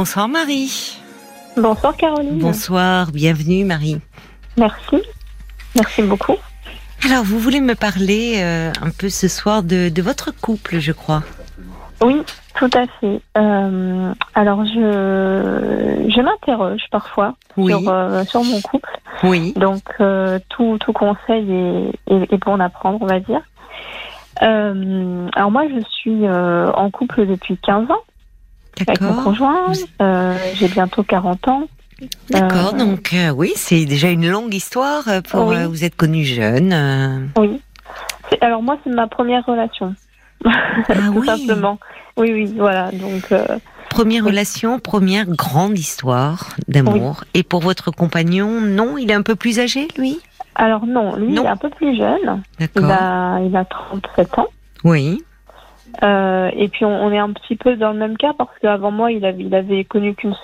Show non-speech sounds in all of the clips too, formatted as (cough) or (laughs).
Bonsoir Marie. Bonsoir Caroline. Bonsoir, bienvenue Marie. Merci. Merci beaucoup. Alors, vous voulez me parler euh, un peu ce soir de, votre couple, je crois. Oui, tout à fait. Euh, alors, je, je m'interroge parfois sur, euh, sur mon couple. Oui. Donc, tout, tout conseil est, est, est, bon à prendre, on va dire. alors, moi, je suis en couple depuis 15 ans avec mon conjoint. Euh, j'ai bientôt 40 ans. D'accord, euh, donc euh, oui, c'est déjà une longue histoire. Pour vous êtes connue jeune. Oui. Alors moi, c'est ma première relation. (laughs) Ah, Tout simplement. Oui, oui, voilà. Donc. Première relation, première grande histoire d'amour. Et pour votre compagnon, non, il est un peu plus âgé, lui? Alors non, lui, il est un peu plus jeune. D'accord. Il a, il a 37 ans. Oui. Euh, et puis on, est un petit peu dans le même cas parce qu'avant moi, il avait, il avait connu qu'une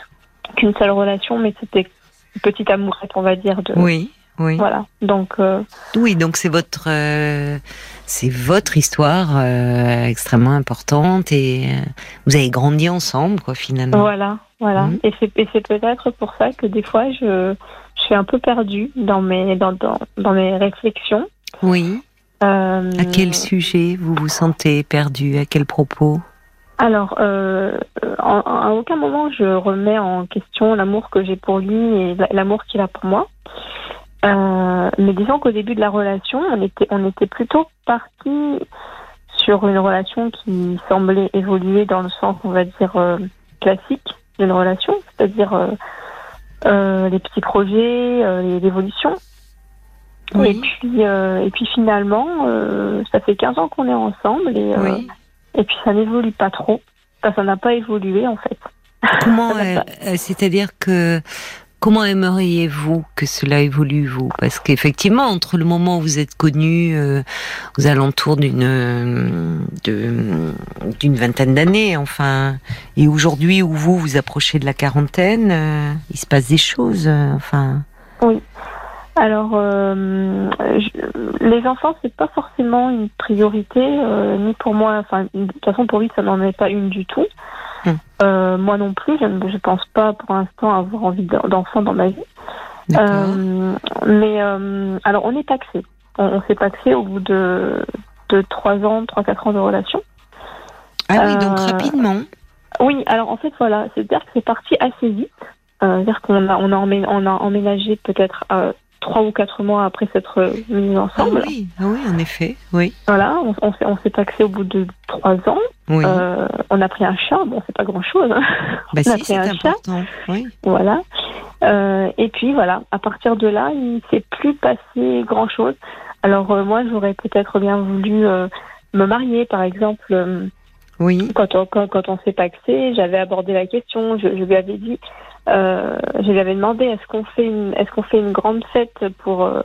qu'une seule relation, mais c'était une petite amourette, on va dire. De, oui, oui. Voilà. Donc. Euh, oui, donc c'est votre euh, c'est votre histoire extrêmement importante et vous avez grandi ensemble, quoi, finalement. Voilà, voilà. Et c'est et c'est peut-être pour ça que des fois je je suis un peu perdue dans mes dans dans, dans mes réflexions. Oui. Euh, à quel sujet vous vous sentez perdu? À quel propos? Alors, euh, à aucun moment je remets en question l'amour que j'ai pour lui et l'amour qu'il a pour moi. Euh, mais disons qu'au début de la relation, on était, on était plutôt parti sur une relation qui semblait évoluer dans le sens, on va dire, euh, classique d'une relation, c'est-à-dire euh, les petits projets, l'évolution. Et puis euh, et puis finalement, euh, ça fait 15 ans qu'on est ensemble et euh, et puis ça n'évolue pas trop. ça n'a pas évolué en fait. (laughs) Comment c'est-à-dire que Comment aimeriez-vous que cela évolue, vous Parce qu'effectivement, entre le moment où vous êtes connu, aux alentours d'une d'une vingtaine d'années, enfin, et aujourd'hui où vous vous approchez de la quarantaine, il se passe des choses, enfin. Oui. Alors, euh, les enfants, c'est pas forcément une priorité, euh, ni pour moi. Enfin, de toute façon, pour lui, ça n'en est pas une du tout. Hmm. Euh, moi non plus, je ne pense pas pour l'instant avoir envie d'enfants dans ma vie. mais alors, on est taxé. On, s'est taxé au bout de de trois ans, trois quatre ans de relation. Ah oui, donc rapidement. Oui, alors en fait voilà, c'est-à-dire que c'est parti assez vite. c'est-à-dire qu'on a on a, emménagé peut-être trois ou quatre mois après s'être mis ensemble. Ah oui, ah oui, en effet, oui. Voilà, on, on s'est taxé au bout de trois ans. Oui. Euh, on a pris un chat, bon, c'est pas grand-chose. Hein. (laughs) Bah on a pris un important. chat. Oui. Voilà. Euh, et puis voilà, à partir de là, il s'est plus passé grand-chose. Alors euh, moi, j'aurais peut-être bien voulu euh, me marier, par exemple. Euh, oui. Quand on, quand, quand on s'est taxé, j'avais abordé la question, je, je lui avais dit, euh, je lui avais demandé est-ce qu'on fait une est-ce qu'on fait une grande fête pour euh,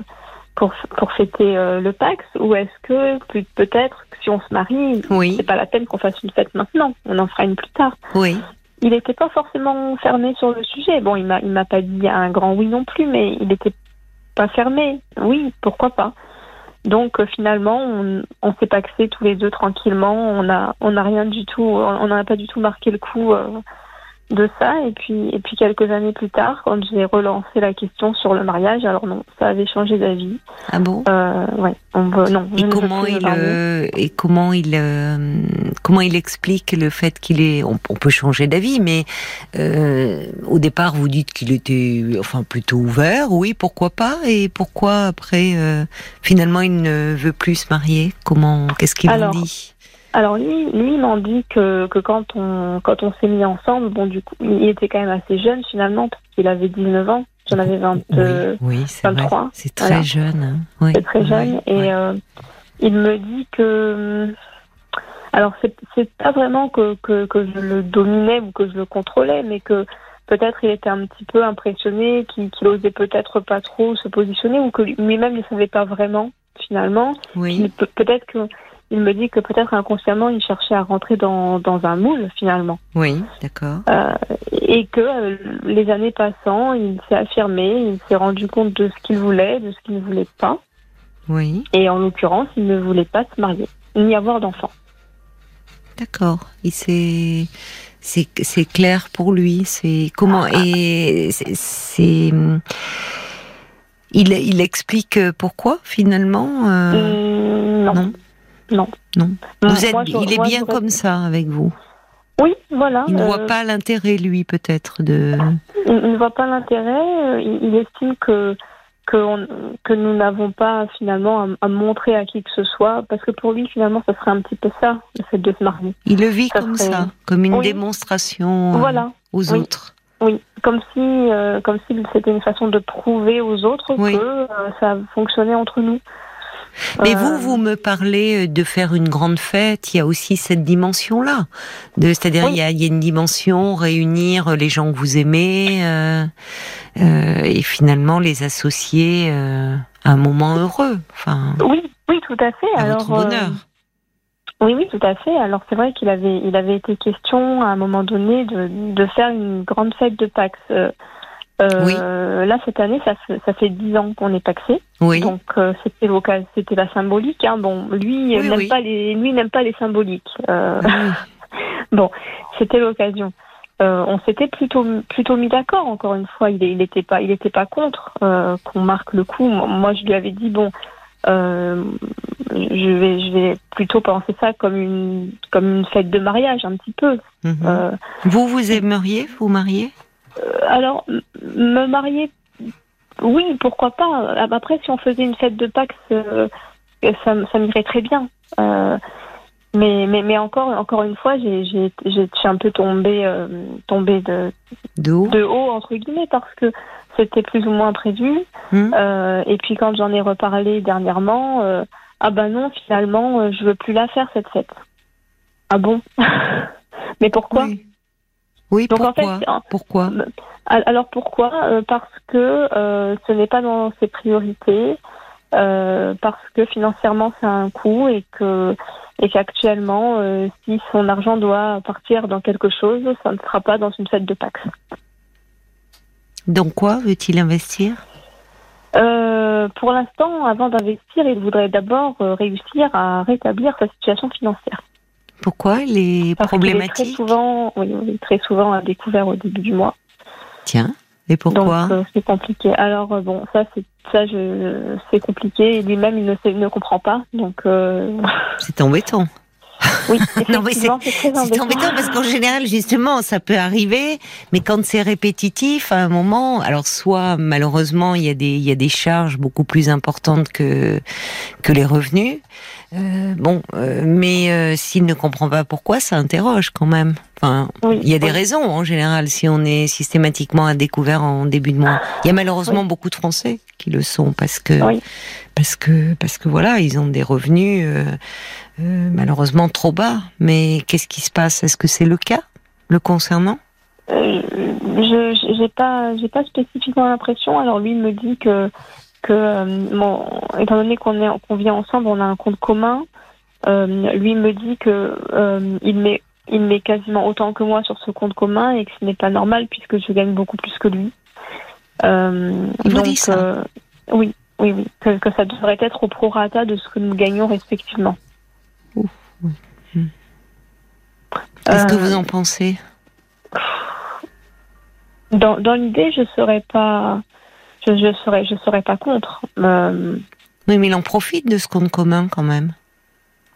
pour pour fêter euh, le Pax ou est-ce que peut-être si on se marie oui. c'est pas la peine qu'on fasse une fête maintenant on en fera une plus tard. Oui. Il n'était pas forcément fermé sur le sujet. Bon il m'a il m'a pas dit un grand oui non plus mais il était pas fermé. Oui pourquoi pas. Donc finalement on, on s'est paxé tous les deux tranquillement. On a on n'a rien du tout on n'a pas du tout marqué le coup de ça. Et puis, et puis quelques années plus tard, quand j'ai relancé la question sur le mariage, alors non, ça avait changé d'avis. Ah bon? Euh, Ouais. On veut, non. Et comment, il, euh, et comment il euh, comment il explique le fait qu'il est on, peut changer d'avis, mais euh, au départ vous dites qu'il était enfin plutôt ouvert, oui, pourquoi pas, et pourquoi après euh, finalement il ne veut plus se marier? Comment Qu'est-ce qu'il vous dit? Alors lui, lui m'en dit que, que quand on quand on s'est mis ensemble, bon du coup, il était quand même assez jeune finalement parce qu'il avait 19 ans, j'en avais 20, oui, 23. C'est très jeune. Hein. Oui. C'est très jeune et euh, il me dit que alors c'est c'est pas vraiment que, que que je le dominais ou que je le contrôlais, mais que peut-être il était un petit peu impressionné, qu'il qu osait peut-être pas trop se positionner ou que lui-même ne savait pas vraiment finalement. Oui. Peut-être que il me dit que peut-être inconsciemment, il cherchait à rentrer dans, dans un moule finalement. Oui, d'accord. Euh, et que euh, les années passant, il s'est affirmé, il s'est rendu compte de ce qu'il voulait, de ce qu'il ne voulait pas. Oui. Et en l'occurrence, il ne voulait pas se marier, ni avoir d'enfants. D'accord. Il c'est c'est clair pour lui. C'est comment et c'est il, il explique pourquoi finalement euh, non. non. Non. Non. Vous êtes, il est bien comme ça avec vous. Oui, voilà. Il ne voit euh, pas l'intérêt, lui, peut-être de. Il ne voit pas l'intérêt. Euh, il, estime que que, que nous n'avons pas finalement à, montrer à qui que ce soit, parce que pour lui, finalement, ça serait un petit peu ça, le fait de se marier. Il le vit comme ça, comme une démonstration voilà. aux autres. Oui, comme si, euh, comme si c'était une façon de prouver aux autres que ça fonctionnait entre nous. Mais vous, vous me parlez de faire une grande fête. Il y a aussi cette dimension-là. C'est-à-dire, il, y a une dimension réunir les gens que vous aimez euh, euh, et finalement les associer euh, à un moment heureux. Enfin, oui, oui, tout à fait. À Alors, votre bonheur. Oui, oui, tout à fait. Alors c'est vrai qu'il avait, il avait été question à un moment donné de, de faire une grande fête de Pax. Euh, Là, cette année, ça, ça fait dix ans qu'on est taxé. Oui. Donc, euh, c'était c'était la symbolique. Hein. Bon, lui n'aime pas les, lui n'aime pas les symboliques. Euh, (laughs) bon, c'était l'occasion. Euh, on s'était plutôt plutôt mis d'accord. Encore une fois, il il était pas il était pas contre qu'on marque le coup. Moi, je lui avais dit bon. je vais je vais plutôt penser ça comme une comme une fête de mariage un petit peu. Mhm. vous vous aimeriez vous marier? euh, alors, me marier, oui, pourquoi pas. Après, si on faisait une fête de Pâques, euh, ça, ça m'irait très bien. Euh, mais, mais, mais encore, encore une fois, j'ai un peu tombé, tombé de, de haut. de, haut. entre guillemets, parce que c'était plus ou moins prévu. Hum. et puis quand j'en ai reparlé dernièrement, ah ben non, finalement, je veux plus la faire cette fête. Ah bon? (laughs) Mais pourquoi? Oui, pourquoi Pourquoi Alors pourquoi? Euh, Parce que euh, ce n'est pas dans ses priorités, euh, parce que financièrement c'est un coût et que et qu'actuellement, si son argent doit partir dans quelque chose, ça ne sera pas dans une fête de Pax. Donc quoi veut-il investir? Pour l'instant, avant d'investir, il voudrait d'abord réussir à rétablir sa situation financière. Pourquoi les problématiques Très souvent, oui, très souvent à découvert au début du mois. Tiens, et pourquoi Donc euh, c'est compliqué. Alors euh, bon, ça c'est ça je c'est compliqué. Lui-même il ne sait, ne comprend pas, donc. Euh, (laughs) c'est embêtant. Oui, (laughs) non, mais c'est embêtant parce qu'en général, justement, ça peut arriver, mais quand c'est répétitif, à un moment, alors soit malheureusement, il y a des, il y a des charges beaucoup plus importantes que, que les revenus, euh, bon, euh, mais euh, s'il ne comprend pas pourquoi, ça interroge quand même. Enfin, il y a des raisons en général si on est systématiquement à découvert en début de mois. Il y a malheureusement beaucoup de Français qui le sont parce que parce que parce que voilà, ils ont des revenus malheureusement trop bas. Mais qu'est-ce qui se passe? Est-ce que c'est le cas le concernant? Je j'ai pas j'ai pas spécifiquement l'impression. Alors lui il me dit que que, euh, étant donné qu'on est qu'on vit ensemble, on a un compte commun. Euh, lui me dit que euh, il met il met quasiment autant que moi sur ce compte commun et que ce n'est pas normal puisque je gagne beaucoup plus que lui. il donc, dit ça oui, oui, oui, que, ça devrait être au prorata de ce que nous gagnons respectivement. Qu'est-ce que vous en pensez? Dans, dans l'idée, je serais pas je ne serais, je serais pas contre. Euh, oui, mais il en profite de ce compte commun quand même,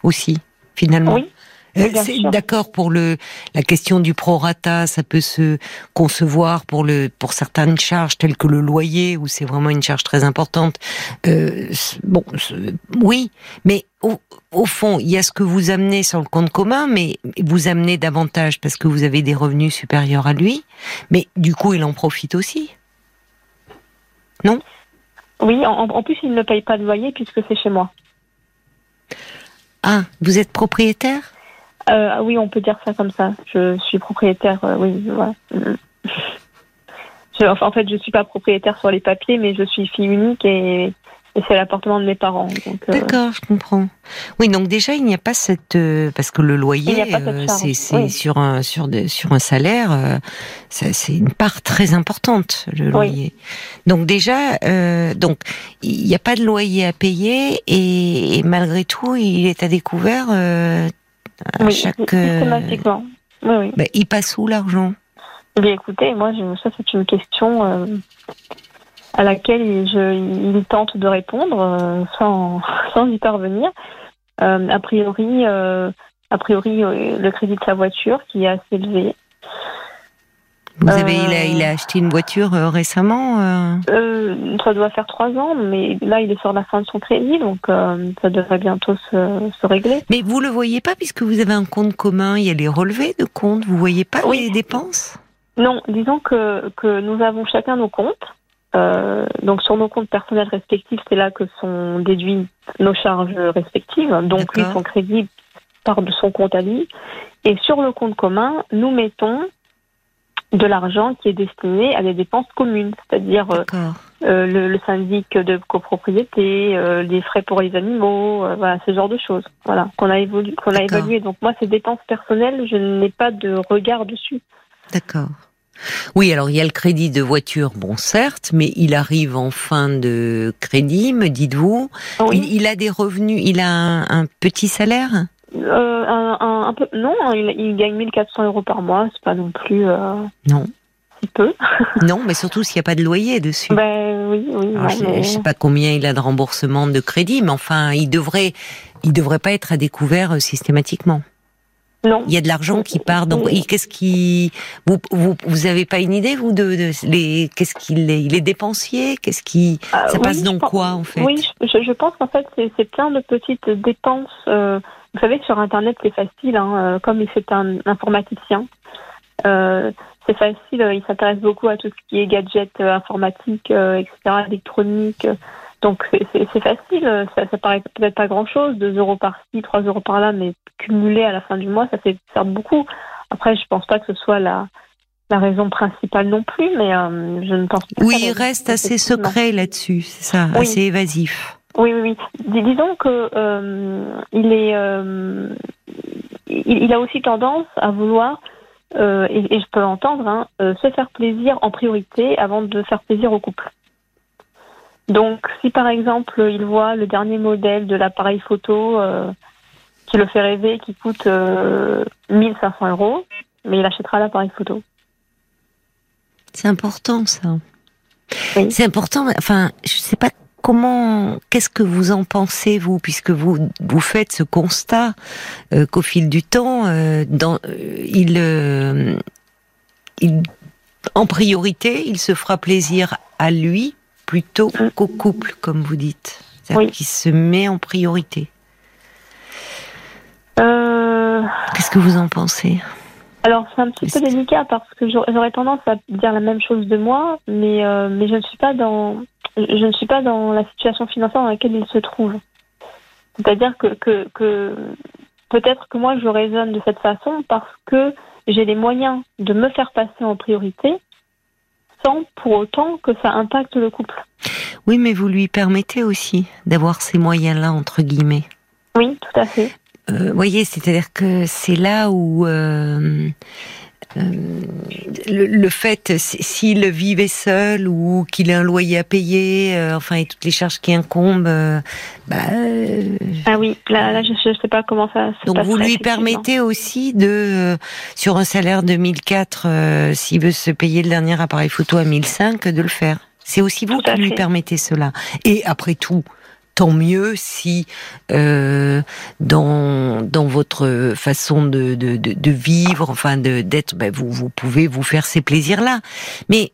aussi, finalement. Oui. Euh, d'accord pour le la question du prorata, ça peut se concevoir pour le pour certaines charges telles que le loyer où c'est vraiment une charge très importante. Euh, bon, oui, mais au, au, fond, il y a ce que vous amenez sur le compte commun, mais vous amenez davantage parce que vous avez des revenus supérieurs à lui, mais du coup, il en profite aussi. Non Oui, en, plus, il ne paye pas de loyer puisque c'est chez moi. Ah, vous êtes propriétaire? Euh, Oui, on peut dire ça comme ça. Je suis propriétaire, euh, oui, voilà. en fait, je ne suis pas propriétaire sur les papiers, mais je suis fille unique et et c'est l'appartement de mes parents. Euh, D'accord, je comprends. Oui, donc déjà il n'y a pas cette euh, parce que le loyer euh, c'est sur un sur sur un salaire, c'est une part très importante le loyer. Donc déjà donc il n'y a pas de loyer à payer et, malgré tout il est à découvert oui, systématiquement. Oui, oui. Ben, il passe où l'argent? Eh écoutez, moi, ça c'est une question à laquelle je, il tente de répondre sans, (laughs) sans y parvenir. a priori, a priori, le crédit de sa voiture qui est assez élevé. Vous avez, il a, il a, acheté une voiture euh, récemment euh... Euh, Ça doit faire trois ans, mais là, il est sur la fin de son crédit, donc euh, ça devrait bientôt se, se, régler. Mais vous le voyez pas, puisque vous avez un compte commun, il y a les relevés de compte, vous voyez pas les dépenses? Non, disons que, que nous avons chacun nos comptes. Donc sur nos comptes personnels respectifs, c'est là que sont déduites nos charges respectives. Donc lui, son crédit part de son compte à lui. Et sur le compte commun, nous mettons de l'argent qui est destiné à des dépenses communes, c'est-à-dire euh, euh, le, syndic de copropriété, euh, les frais pour les animaux, voilà, ce genre de choses, voilà, qu'on a évolué, qu'on a évalué. Donc moi, ces dépenses personnelles, je n'ai pas de regard dessus. D'accord. Oui, alors il y a le crédit de voiture, bon certes, mais il arrive en fin de crédit, me dites-vous. Il, a des revenus, il a un petit salaire? Euh, un, peu, non, hein, il, gagne 1400 euros par mois, c'est pas non plus. Euh, non. Peu. (laughs) non, mais surtout s'il n'y a pas de loyer dessus. Ben oui, oui. je, ne sais pas combien il a de remboursement de crédit, mais enfin, il devrait, il devrait pas être à découvert euh, systématiquement. Non. Il y a de l'argent qui part. Donc, qu'est-ce qui, vous, vous, vous avez pas une idée vous de, de les, qu'est-ce qu'il est, il est dépensier, qu'est-ce qui, ça passe dans quoi en fait? Oui, je, je pense qu'en fait c'est plein de petites dépenses. Euh, vous savez que sur Internet, c'est facile, hein, euh, comme c'est un informaticien. Euh, c'est facile, il s'intéresse beaucoup à tout ce qui est gadgets informatiques, etc., électronique. Donc c'est facile, ça, ça paraît peut-être pas grand-chose, 2 euros par-ci, 3 euros par-là, mais cumulé à la fin du mois, ça fait faire beaucoup. Après, je pense pas que ce soit la, la raison principale non plus, mais je ne pense pas. Oui, il reste assez secret là-dessus, c'est ça, assez évasif. Oui, oui, oui. disons que euh, il est, euh, il, a aussi tendance à vouloir, euh, et, je peux l'entendre, hein, se faire plaisir en priorité avant de faire plaisir au couple. Donc, si par exemple il voit le dernier modèle de l'appareil photo qui le fait rêver, qui coûte 1500 euros, mais il achètera l'appareil photo. C'est important ça. Oui. C'est important. Enfin, je sais pas comment, qu'est-ce que vous en pensez vous, puisque vous vous faites ce constat euh, qu'au fil du temps, euh, dans, euh, il, il, en priorité, il se fera plaisir à lui plutôt qu'au couple, comme vous dites, qu'il se met en priorité. Qu'est-ce que vous en pensez? Alors c'est un petit peu délicat parce que j'aurais tendance à dire la même chose de moi, mais mais je ne suis pas dans je ne suis pas dans la situation financière dans laquelle il se trouve. C'est-à-dire que, que, que peut-être que moi je raisonne de cette façon parce que j'ai les moyens de me faire passer en priorité sans pour autant que ça impacte le couple. Oui, mais vous lui permettez aussi d'avoir ces moyens-là, entre guillemets. Oui, tout à fait. Euh, voyez, c'est-à-dire que c'est là où euh, le, le, fait, s'il vivait seul ou qu'il ait un loyer à payer, euh, enfin, et toutes les charges qui incombent, euh, bah, ah oui, là, là je ne sais pas comment ça se Donc vous lui permettez aussi de, sur un salaire de 1004, s'il veut se payer le dernier appareil photo à 1005, de le faire. C'est aussi vous qui lui permettez cela. Et après tout, tant mieux si euh, dans dans votre façon de de, de, vivre, enfin de d'être, ben vous vous pouvez vous faire ces plaisirs là. Mais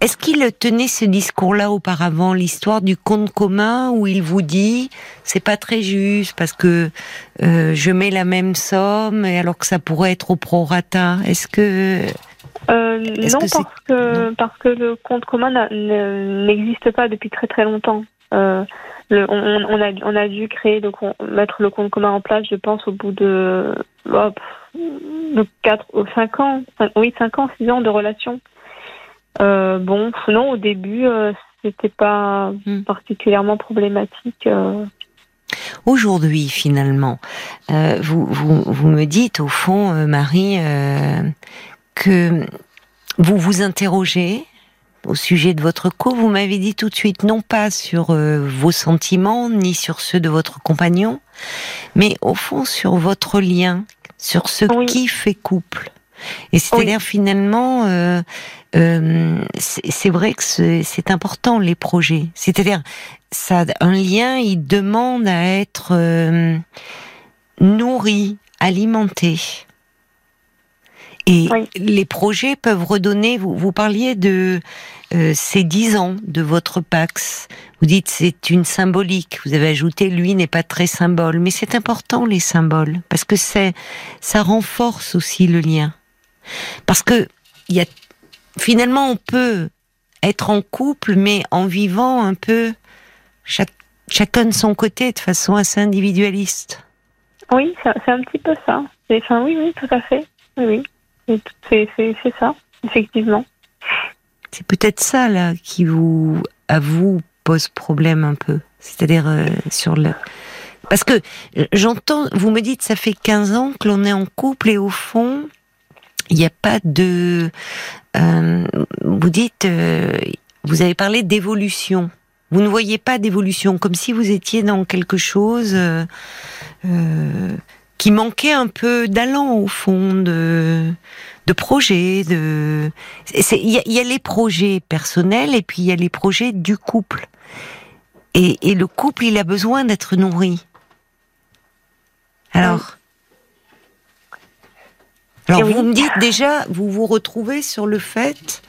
est-ce qu'il tenait ce discours-là auparavant, l'histoire du compte commun où il vous dit c'est pas très juste parce que euh, je mets la même somme et alors que ça pourrait être au prorata? Est-ce que euh, non, parce que parce que le compte commun n'existe pas depuis très très longtemps. Euh, on, a, on a dû créer, donc mettre le compte commun en place, je pense, au bout de, hop, de 4 ou 5 ans, oui, 5 ans, 6 ans de relation. Euh, bon, non, au début, euh, c'était pas hmm. particulièrement problématique. Euh. Aujourd'hui, finalement, vous, vous, vous, me dites, au fond, Marie, que vous vous interrogez au sujet de votre couple, vous m'avez dit tout de suite non pas sur euh, vos sentiments ni sur ceux de votre compagnon, mais au fond sur votre lien, sur ce qui fait couple. Et c'est-à-dire finalement, euh, euh, c'est vrai que c'est important les projets. C'est-à-dire, ça, un lien, il demande à être euh, nourri, alimenté. Et les projets peuvent redonner. Vous, vous parliez de euh, ces dix ans de votre Pax. Vous dites c'est une symbolique. Vous avez ajouté lui n'est pas très symbole, mais c'est important les symboles parce que c'est ça renforce aussi le lien. Parce que y a finalement on peut être en couple, mais en vivant un peu chacun de son côté de façon assez individualiste. Oui, c'est un petit peu ça. Enfin, oui, oui, tout à fait. Oui, oui. C'est ça, effectivement. C'est peut-être ça là qui vous, à vous, pose problème un peu. C'est-à-dire euh, sur le. Parce que j'entends, vous me dites, ça fait 15 ans que l'on est en couple et au fond, il n'y a pas de. Euh, vous dites, euh, vous avez parlé d'évolution. Vous ne voyez pas d'évolution, comme si vous étiez dans quelque chose qui manquait un peu d'allant au fond, de, de projets. De... Il y, a les projets personnels et puis il y a les projets du couple. Et, et le couple, il a besoin d'être nourri. Alors, alors vous me dites déjà, vous vous retrouvez sur le fait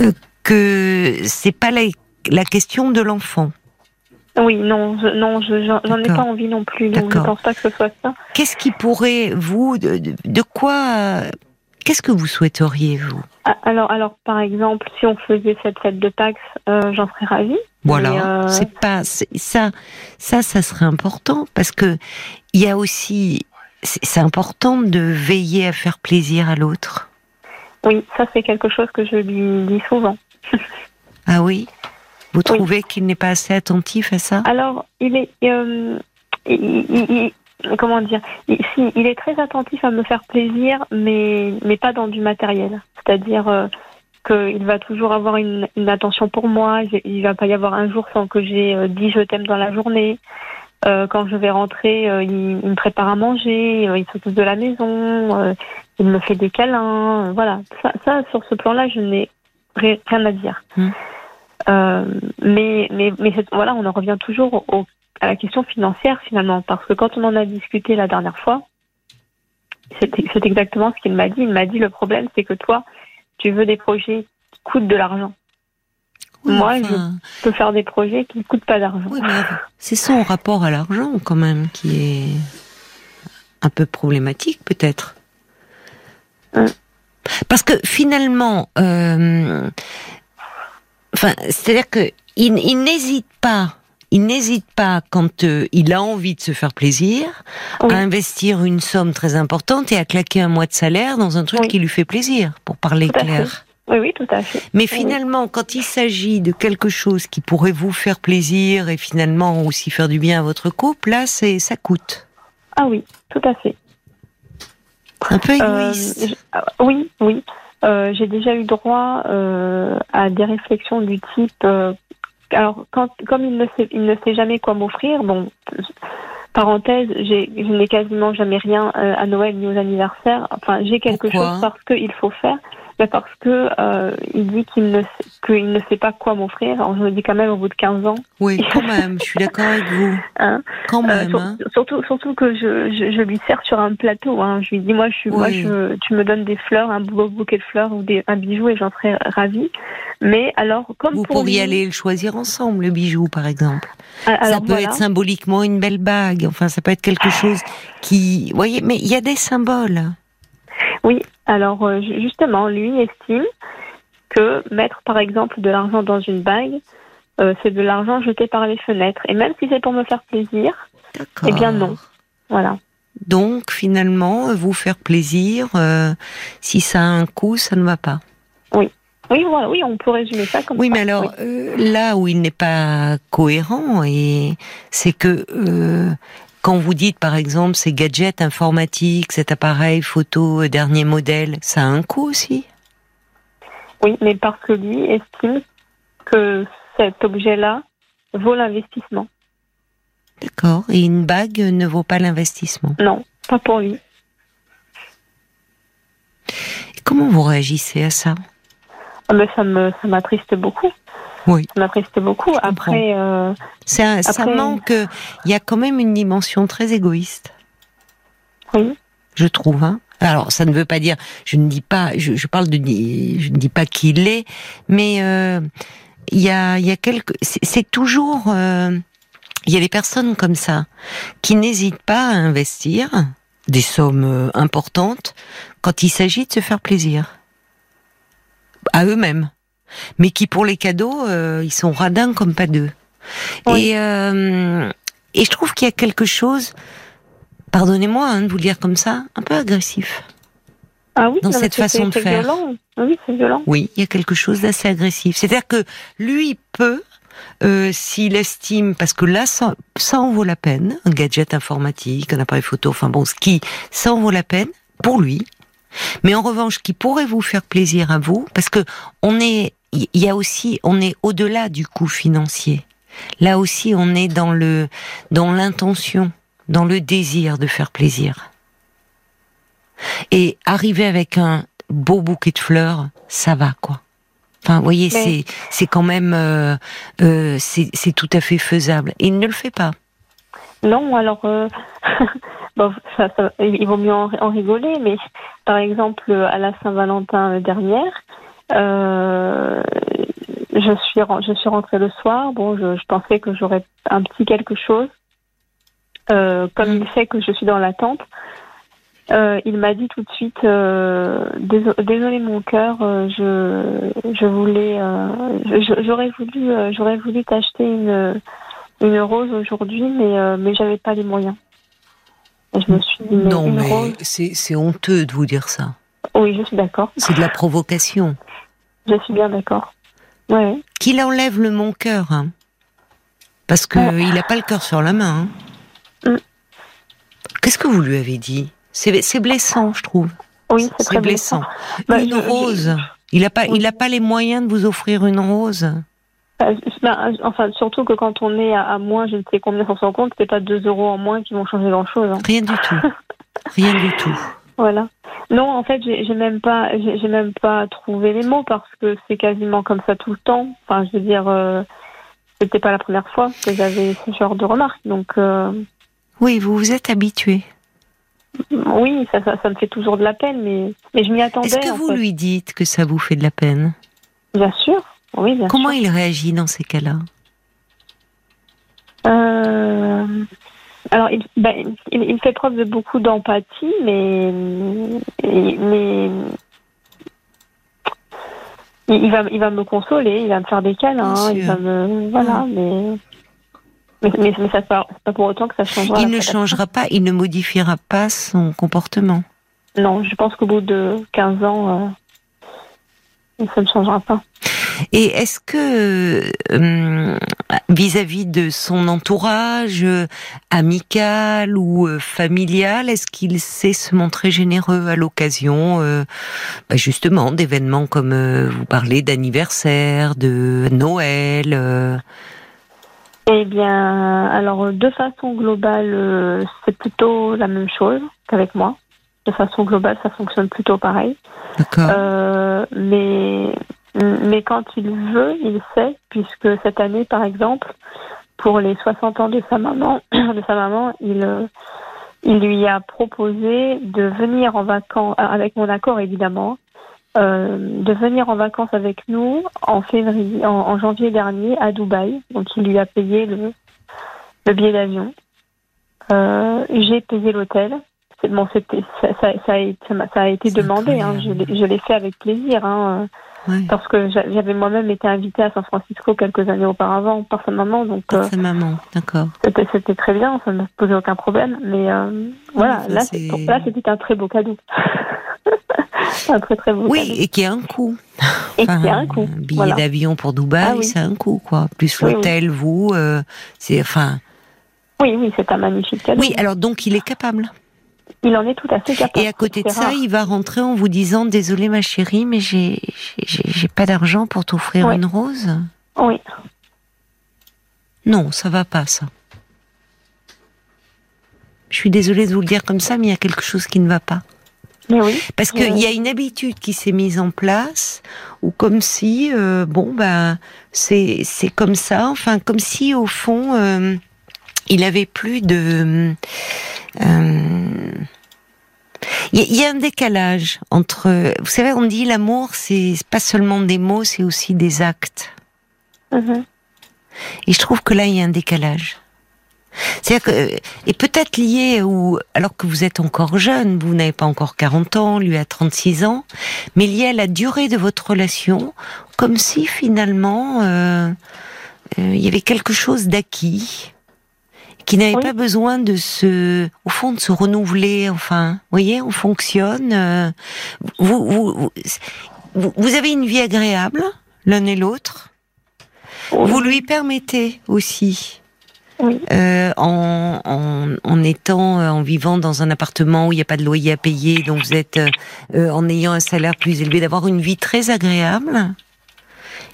euh, que c'est pas la, la question de l'enfant. Oui, non, je, non, j'en ai pas envie non plus. Donc je pense pas que ce soit ça. Qu'est-ce qui pourrait vous, de, de quoi, qu'est-ce que vous souhaiteriez vous? Ah, Alors, alors, par exemple, si on faisait cette fête de Pax, euh, j'en serais ravie. Voilà, euh, c'est pas ça, ça, ça serait important parce que il y a aussi, c'est important de veiller à faire plaisir à l'autre. Oui, ça c'est quelque chose que je lui dis souvent. (laughs) ah oui? Vous trouvez qu'il n'est pas assez attentif à ça? Alors, il est. Euh, comment dire il, il est très attentif à me faire plaisir, mais, mais pas dans du matériel. C'est-à-dire euh, qu'il va toujours avoir une, une, attention pour moi. Il va pas y avoir un jour sans que j'ai euh, dit je t'aime dans la journée. Euh, quand je vais rentrer, euh, il, il, me prépare à manger, il s'occupe de la maison, il me fait des câlins. voilà, ça, ça sur ce plan-là, je n'ai rien à dire. Euh, mais mais, mais voilà, on en revient toujours au, à la question financière finalement, parce que quand on en a discuté la dernière fois, c'est exactement ce qu'il m'a dit. Il m'a dit le problème, c'est que toi, tu veux des projets qui coûtent de l'argent. Moi, je peux faire des projets qui ne coûtent pas d'argent. Oui, c'est son rapport à l'argent quand même qui est un peu problématique peut-être. Hum. Parce que finalement, euh, Enfin, c'est-à-dire que il, n'hésite pas il n'hésite pas quand euh, il a envie de se faire plaisir à investir une somme très importante et à claquer un mois de salaire dans un truc qui lui fait plaisir, pour parler clair. Oui, oui, tout à fait. Mais finalement, quand il s'agit de quelque chose qui pourrait vous faire plaisir et finalement aussi faire du bien à votre couple, là, c'est ça coûte. Ah oui, tout à fait. Un peu égoïste. Euh, oui, oui. Euh, j'ai déjà eu droit euh, à des réflexions du type euh, alors quand comme il ne sait il ne sait jamais quoi m'offrir bon parenthèse j'ai je n'ai quasiment jamais rien à Noël ni aux anniversaires. Enfin j'ai quelque chose parce qu'il faut faire parce que euh, il dit qu'il ne qu'il ne sait pas quoi m'offrir. Je me dis quand même au bout de 15 ans. Oui, quand même, je suis d'accord avec vous. (laughs) Hein? Quand euh, même. hein. Surtout surtout que je, je, je, lui sers sur un plateau. Hein. Je lui dis moi je suis moi je, tu me donnes des fleurs, un beau bouquet de fleurs ou des, un bijou et j'en serais ravie. Mais alors comme vous pourriez aller le choisir ensemble le bijou par exemple. Ah, ça peut être symboliquement une belle bague. Enfin ça peut être quelque chose qui, vous voyez, mais il y a des symboles. Oui, alors euh, justement, lui estime que mettre par exemple de l'argent dans une bague, euh, c'est de l'argent jeté par les fenêtres. Et même si c'est pour me faire plaisir, eh bien non. Voilà. Donc finalement, vous faire plaisir, euh, si ça a un coût, ça ne va pas. Oui. Oui, voilà, oui, on peut résumer ça comme oui, ça. Mais alors, là où il n'est pas cohérent, et c'est que quand vous dites, par exemple, ces gadgets informatiques, cet appareil photo euh, dernier modèle, ça a un coût aussi? Oui, mais parce que lui estime que cet objet-là vaut l'investissement. D'accord. Et une bague ne vaut pas l'investissement? Non, pas pour lui. Et comment vous réagissez à ça? Ah ben, ça m'attriste beaucoup. Oui. Ça m'attriste beaucoup. Après, euh, ça, manque. Il y a quand même une dimension très égoïste, oui. je trouve. Hein. Alors, ça ne veut pas dire. Je ne dis pas. Je, je parle de. Je ne dis pas qu'il l'est, mais euh, il y a, il y a quelques. C'est toujours. euh, il y a des personnes comme ça qui n'hésitent pas à investir des sommes euh, importantes quand il s'agit de se faire plaisir à eux-mêmes, mais qui pour les cadeaux, euh, ils sont radins comme pas deux. Oui. Et euh, et je trouve qu'il y a quelque chose, pardonnez-moi hein, de vous le dire comme ça, un peu agressif. Ah oui, Dans non, cette façon de faire. violent. Oui, c'est violent. Oui, il y a quelque chose d'assez agressif. C'est-à-dire que lui peut, euh, s'il estime, parce que là, ça, ça en vaut la peine, un gadget informatique, un appareil photo, enfin bon, ce qui, ça en vaut la peine pour lui. Mais en revanche, qui pourrait vous faire plaisir à vous, parce que on est, il y a aussi, on est au-delà du coût financier. Là aussi, on est dans le, dans l'intention, dans le désir de faire plaisir. Et arriver avec un beau bouquet de fleurs, ça va quoi. Enfin, vous voyez, Mais- c'est c'est quand même euh, euh, c'est c'est tout à fait faisable. Et il ne le fait pas. Non, alors, euh, (laughs) bon, ça, ça- il vaut mieux en, en rigoler, mais par exemple, à la Saint-Valentin dernière, euh, je, suis, je suis rentrée le soir. Bon, je, je pensais que j'aurais un petit quelque chose. Euh, comme il sait que je suis dans l'attente, euh, il m'a dit tout de suite euh, Déso- Désolé, mon cœur, je, je voulais. j'aurais voulu, j'aurais voulu t'acheter une une rose aujourd'hui, mais, mais j'avais pas les moyens. Et je me suis dit, mais non, mais c'est honteux de vous dire ça. Oui, je suis d'accord. C'est de la provocation. Je suis bien d'accord. Ouais. Qu'il enlève le mon cœur, hein. parce que Ah. il a pas le cœur sur la main. hein. Mm. Qu'est-ce que vous lui avez dit? C'est blessant, je trouve. Oui, c'est C'est très blessant. blessant. Bah, une je- je- rose. Il a pas, Oui. il a pas les moyens de vous offrir une rose? Euh, ben, enfin, surtout que quand on est à, à moins, je ne sais combien sur son compte, c'est pas 2 euros en moins qui vont changer grand-chose. hein. Rien du tout. Rien du tout. Voilà. Non, en fait, j'ai même pas, j'ai même pas trouvé les mots parce que c'est quasiment comme ça tout le temps. Enfin, je veux dire, euh, c'était pas la première fois que j'avais ce genre de remarques. Donc, euh, Oui, vous vous êtes habitué. oui, ça, ça, ça me fait toujours de la peine, mais, mais je m'y attendais. Est-ce que vous fait. lui dites que ça vous fait de la peine? Bien sûr. Oui, bien Comment sûr. il réagit dans ces cas-là? Euh, alors, il, ben, il, il fait preuve de beaucoup d'empathie, mais, mais il, il va, il va me consoler, il va me faire des câlins, il va me, voilà, mais, mais, mais, mais ça pas, pas pour autant que ça changera. Il ne changera pas, il ne modifiera pas son comportement. Non, je pense qu'au bout de 15 ans, euh, ça ne changera pas. Et est-ce que euh, vis-à-vis de son entourage euh, amical ou euh, familial, est-ce qu'il sait se montrer généreux à l'occasion, bah, justement, d'événements comme vous parlez d'anniversaire, de Noël Eh bien, alors de façon globale, c'est plutôt la même chose qu'avec moi. De façon globale, ça fonctionne plutôt pareil. D'accord. Euh, mais, mais quand il veut, il sait, puisque cette année, par exemple, pour les 60 ans de sa maman, (clears throat) de sa maman, il, euh, il lui a proposé de venir en vacances, avec mon accord évidemment, euh, de venir en vacances avec nous en février, en, en janvier dernier à Dubaï. Donc il lui a payé le, le billet d'avion. Euh, J'ai payé l'hôtel. Bon, ça, ça, ça a, été- ça a été demandé. Hein, je l'ai- je l'ai fait avec plaisir. Hein, Ouais. parce que j'a- j'avais moi-même été invitée à San Francisco quelques années auparavant par sa maman, donc Par sa maman, d'accord. c'était très bien, ça ne posait aucun problème. Mais euh, voilà, enfin, là, c'était un très beau cadeau. (laughs) un très très beau Oui, cadeau. et qui a un coût. (laughs) Et Enfin, qui a un coût. Un billet Voilà. d'avion pour Dubaï, Ah oui. c'est un coût, quoi. Plus Oui, oui. l'hôtel, vous, euh, c'est enfin. Oui, oui, c'est un magnifique cadeau. Oui, alors donc il est capable. Il en est tout à fait capable. Et à côté de ça, il va rentrer en vous disant Désolé ma chérie, mais j'ai pas d'argent pour t'offrir une rose. Oui. Non, ça va pas ça. Je suis désolée de vous le dire comme ça, mais il y a quelque chose qui ne va pas. Mais oui. Parce qu'il y a une habitude qui s'est mise en place, ou comme si, euh, bon, ben, c'est c'est comme ça, enfin, comme si au fond, euh, il avait plus de. Euh, il y, a un décalage entre. Vous savez, on dit l'amour, c'est pas seulement des mots, c'est aussi des actes. Mm-hmm. Et je trouve que là, il y a un décalage. C'est-à-dire que, et peut-être lié ou, alors que vous êtes encore jeune, vous n'avez pas encore 40 ans, lui a 36 ans, mais lié à la durée de votre relation, comme si finalement, euh, euh, il y avait quelque chose d'acquis, qui n'avait pas besoin de se, au fond, de se renouveler. Enfin, vous voyez, on fonctionne. Euh, vous, vous, vous, vous, avez une vie agréable, l'un et l'autre. Vous lui permettez aussi. Euh, en, en, en, étant, euh, en vivant dans un appartement où il n'y a pas de loyer à payer, donc vous êtes euh, en ayant un salaire plus élevé, d'avoir une vie très agréable.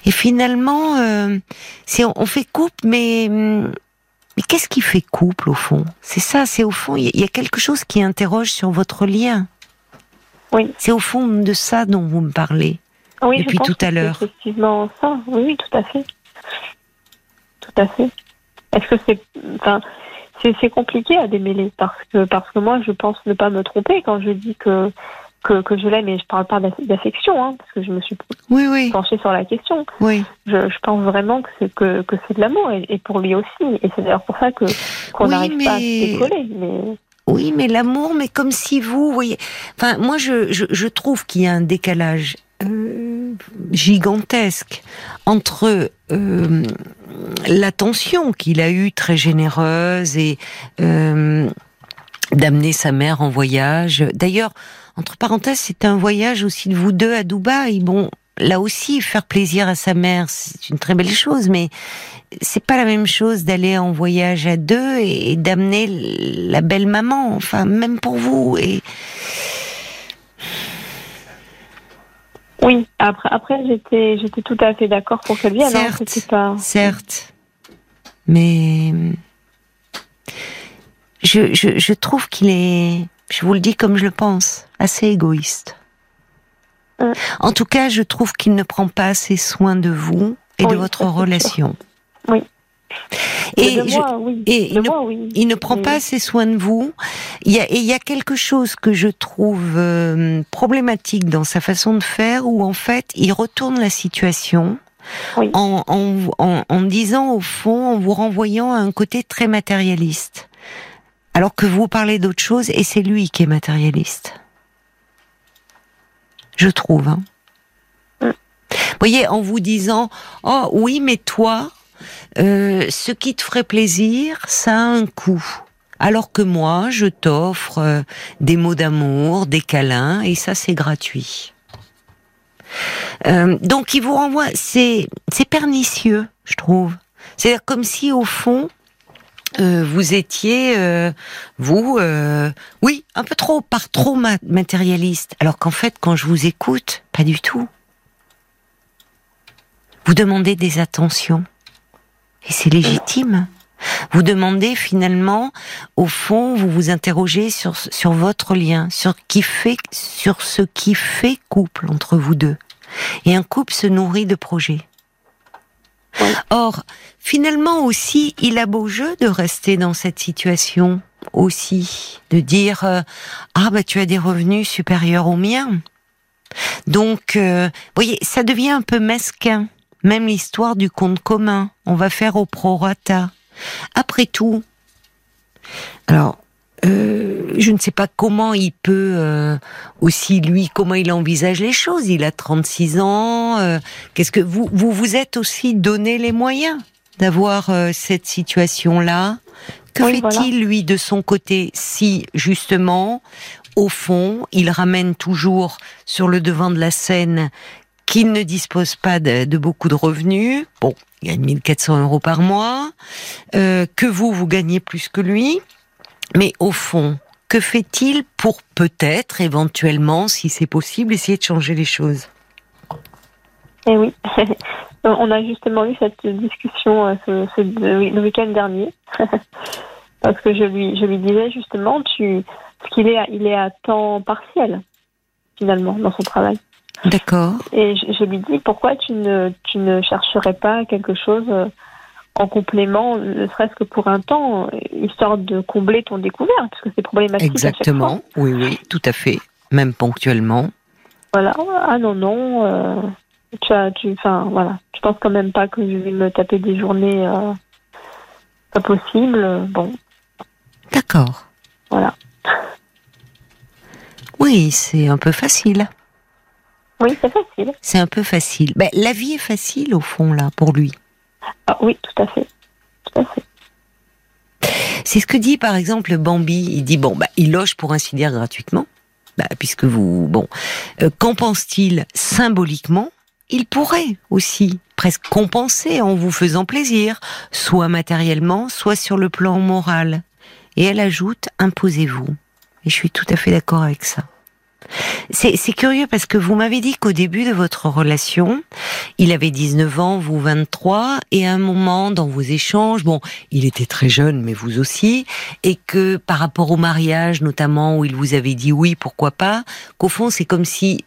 Et finalement, euh, on, on fait couple, mais hum, mais qu'est-ce qui fait couple au fond? C'est ça, c'est au fond, il y, a quelque chose qui interroge sur votre lien. Oui. C'est au fond de ça dont vous me parlez oui, depuis tout à l'heure. Effectivement, ça. Oui, oui, tout à fait. Tout à fait. Est-ce que c'est, enfin, c'est compliqué à démêler parce que parce que moi, je pense ne pas me tromper quand je dis que que, que je l'aime et je parle pas d'affection, hein, parce que je me suis oui, oui. penchée sur la question. Oui. Je, je pense vraiment que c'est que, que c'est de l'amour et, et, pour lui aussi. Et c'est d'ailleurs pour ça que qu'on n'arrive pas à se décoller. Mais... Oui, mais l'amour, mais comme si vous, voyez. Enfin, moi, je, je, je trouve qu'il y a un décalage euh, gigantesque entre euh, l'attention qu'il a eue très généreuse et euh, d'amener sa mère en voyage. D'ailleurs, entre parenthèses, c'est un voyage aussi de vous deux à Dubaï. Bon, là aussi, faire plaisir à sa mère, c'est une très belle chose, mais c'est pas la même chose d'aller en voyage à deux et, d'amener la belle maman. Enfin, même pour vous. Et oui, après, après j'étais, j'étais tout à fait d'accord pour qu'elle vienne. Certes, pas... certes, mais je, je, je trouve qu'il est, je vous le dis comme je le pense, assez égoïste. Euh. En tout cas, je trouve qu'il ne prend pas assez soin de vous et de votre relation. (laughs) Oui. Et, de moi, oui. et il, ne, oui. il, ne, prend pas assez soin de vous. Il y a, et il y a quelque chose que je trouve euh, problématique dans sa façon de faire, où en fait, il retourne la situation. Oui. En, en, en, en disant au fond, en vous renvoyant à un côté très matérialiste, alors que vous parlez d'autre chose et c'est lui qui est matérialiste. Je trouve. Hein. Mm. Vous voyez, en vous disant, oh oui, mais toi, euh, ce qui te ferait plaisir, ça a un coût. Alors que moi, je t'offre euh, des mots d'amour, des câlins, et ça, c'est gratuit. Euh, donc, il vous renvoie, c'est c'est pernicieux, je trouve. C'est comme si, au fond, euh, vous étiez, euh, vous, euh, oui, un peu trop, par trop matérialiste. Alors qu'en fait, quand je vous écoute, pas du tout. Vous demandez des attentions. Et c'est légitime. Vous demandez finalement, au fond, vous vous interrogez sur, sur votre lien, sur, qui fait, sur ce qui fait couple entre vous deux. Et un couple se nourrit de projets. Or, finalement aussi, il a beau jeu de rester dans cette situation aussi, de dire euh, ah bah tu as des revenus supérieurs aux miens. Donc, euh, voyez, ça devient un peu mesquin. Même l'histoire du compte commun, on va faire au prorata. Après tout, alors, euh, je ne sais pas comment il peut euh, aussi lui comment il envisage les choses. Il a 36 ans. Euh, Qu'est-ce que vous vous vous êtes aussi donné les moyens d'avoir euh, cette situation-là? Que Oui, fait-il voilà. lui de son côté si justement au fond il ramène toujours sur le devant de la scène qu'il ne dispose pas de, de beaucoup de revenus? Bon, il gagne 1400 euros par mois. euh, que vous vous gagnez plus que lui? Mais au fond, que fait-il pour peut-être, éventuellement, si c'est possible, essayer de changer les choses? Eh oui, (laughs) on a justement eu cette discussion euh, ce, le week-end dernier, (laughs) parce que je lui, je lui disais justement, tu, qu'il est, il est à temps partiel finalement dans son travail. D'accord. Et je, lui dis pourquoi tu ne, tu ne chercherais pas quelque chose euh, en complément, ne serait-ce que pour un temps, histoire de combler ton découvert, parce que c'est problématique. Exactement, oui, oui, tout à fait, même ponctuellement. Voilà, ah non, non, euh, tu as, tu, enfin, voilà, je pense quand même pas que je vais me taper des journées euh, pas possible, bon. D'accord. Voilà. Oui, c'est un peu facile. Oui, c'est facile. C'est un peu facile. Ben, la vie est facile au fond là pour lui. Ah, oui, tout à fait. C'est ce que dit par exemple Bambi. Il dit bon, bah, il loge pour ainsi dire gratuitement, bah, puisque vous, bon, euh, qu'en pense-t-il symboliquement? Il pourrait aussi presque compenser en vous faisant plaisir, soit matériellement, soit sur le plan moral. Et elle ajoute imposez-vous. Et je suis tout à fait d'accord avec ça. C'est curieux parce que vous m'avez dit qu'au début de votre relation, il avait 19 ans, vous 23, et à un moment dans vos échanges, bon, il était très jeune, mais vous aussi, et que par rapport au mariage notamment, où il vous avait dit oui, pourquoi pas, qu'au fond c'est comme si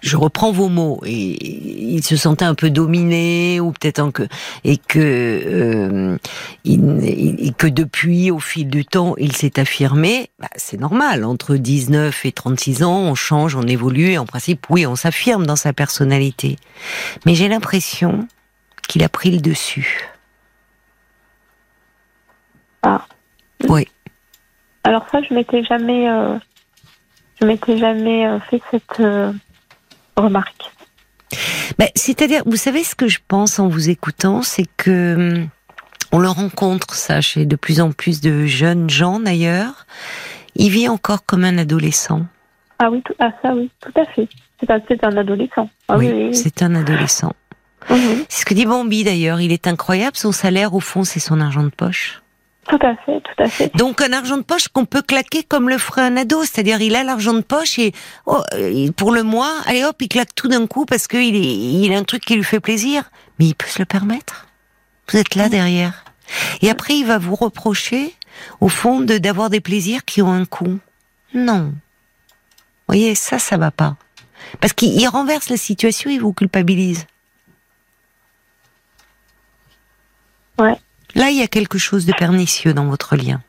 je reprends vos mots, et il se sentait un peu dominé ou peut-être que et que euh, il, que depuis au fil du temps il s'est affirmé. Bah, c'est normal. Entre 19 et 36 ans, on change, on évolue. Et en principe, oui, on s'affirme dans sa personnalité. Mais j'ai l'impression qu'il a pris le dessus. Ah. Oui. Alors ça, je m'étais jamais, euh, je m'étais jamais euh, fait cette remarque C'est-à-dire, vous savez ce que je pense en vous écoutant, c'est que hum, on le rencontre, ça, chez de plus en plus de jeunes gens d'ailleurs. Il vit encore comme un adolescent. Ah oui, tout, ah, ça oui, tout à fait. C'est un, un, adolescent. Ah, oui, c'est un adolescent. Mhm. C'est ce que dit Bambi d'ailleurs. Il est incroyable. Son salaire, au fond, c'est son argent de poche. Tout à fait, tout à fait. Donc un argent de poche qu'on peut claquer comme le ferait un ado, c'est-à-dire il a l'argent de poche et oh, pour le mois, allez hop, il claque tout d'un coup parce qu'il il a un truc qui lui fait plaisir, mais il peut se le permettre. Vous êtes là derrière. Et après, il va vous reprocher, au fond, de d'avoir des plaisirs qui ont un coût. Non. Vous voyez, ça, ça va pas. Parce qu'il renverse la situation, il vous culpabilise. Ouais. Là, il y a quelque chose de pernicieux dans votre lien.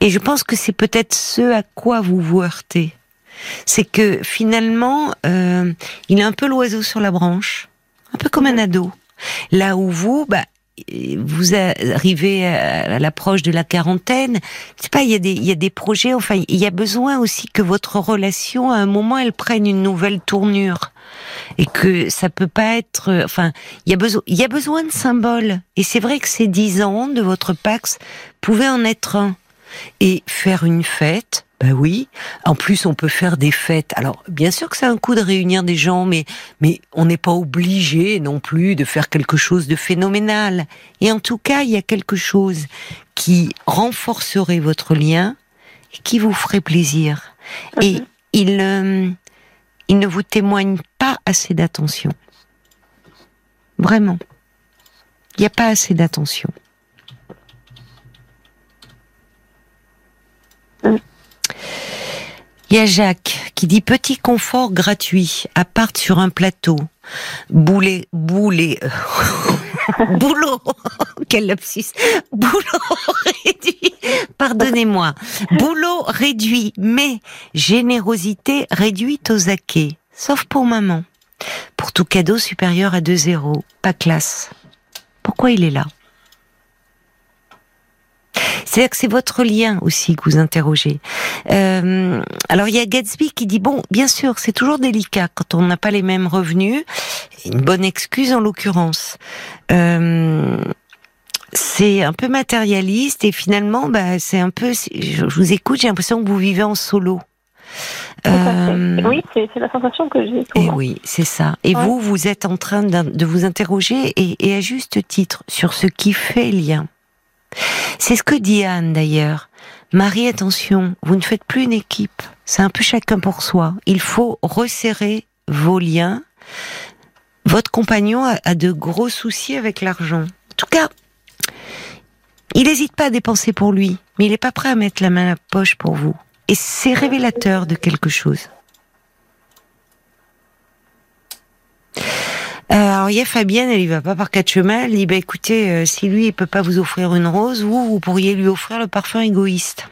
Et je pense que c'est peut-être ce à quoi vous vous heurtez. C'est que finalement, euh, il est un peu l'oiseau sur la branche, un peu comme un ado. Là où vous, bah, vous arrivez à l'approche de la quarantaine, c'est pas, il y a des, projets, enfin, il y a besoin aussi que votre relation, à un moment, elle prenne une nouvelle tournure et que ça peut pas être. Enfin, il y a besoin, il y a besoin de symboles. Et c'est vrai que ces dix ans de votre Pax pouvaient en être un. Et faire une fête, bah oui. En plus, on peut faire des fêtes. Alors, bien sûr que c'est un coup de réunir des gens, mais mais on n'est pas obligé non plus de faire quelque chose de phénoménal. Et en tout cas, il y a quelque chose qui renforcerait votre lien et qui vous ferait plaisir. Et mhm. il euh, il ne vous témoigne pas assez d'attention. Vraiment. Il n'y a pas assez d'attention. Il y a Jacques qui dit petit confort gratuit, appart sur un plateau, boulet, boulet, (laughs) boulot, (laughs) quel lapsus, boulot réduit, pardonnez-moi, boulot réduit, mais générosité réduite aux acquets, sauf pour maman. Pour tout cadeau supérieur à 2 zéros, pas classe. Pourquoi il est là? C'est-à-dire que c'est votre lien aussi que vous interrogez. Euh, alors il y a Gatsby qui dit bon, bien sûr, c'est toujours délicat quand on n'a pas les mêmes revenus. Une bonne excuse en l'occurrence. Euh, c'est un peu matérialiste et finalement, bah, c'est un peu. Je vous écoute, j'ai l'impression que vous vivez en solo. Euh, oui, c'est la sensation que j'ai. Et eh oui, c'est ça. Et vous, vous êtes en train de vous interroger, et, et, à juste titre, sur ce qui fait lien. C'est ce que dit Anne d'ailleurs. Marie, attention, vous ne faites plus une équipe. C'est un peu chacun pour soi. Il faut resserrer vos liens. Votre compagnon a, de gros soucis avec l'argent. En tout cas, il n'hésite pas à dépenser pour lui, mais il n'est pas prêt à mettre la main à la poche pour vous. Et c'est révélateur de quelque chose. Alors il y a Fabienne, elle y va pas par quatre chemins. Elle dit bah écoutez, euh, si lui il peut pas vous offrir une rose, vous vous pourriez lui offrir le parfum égoïste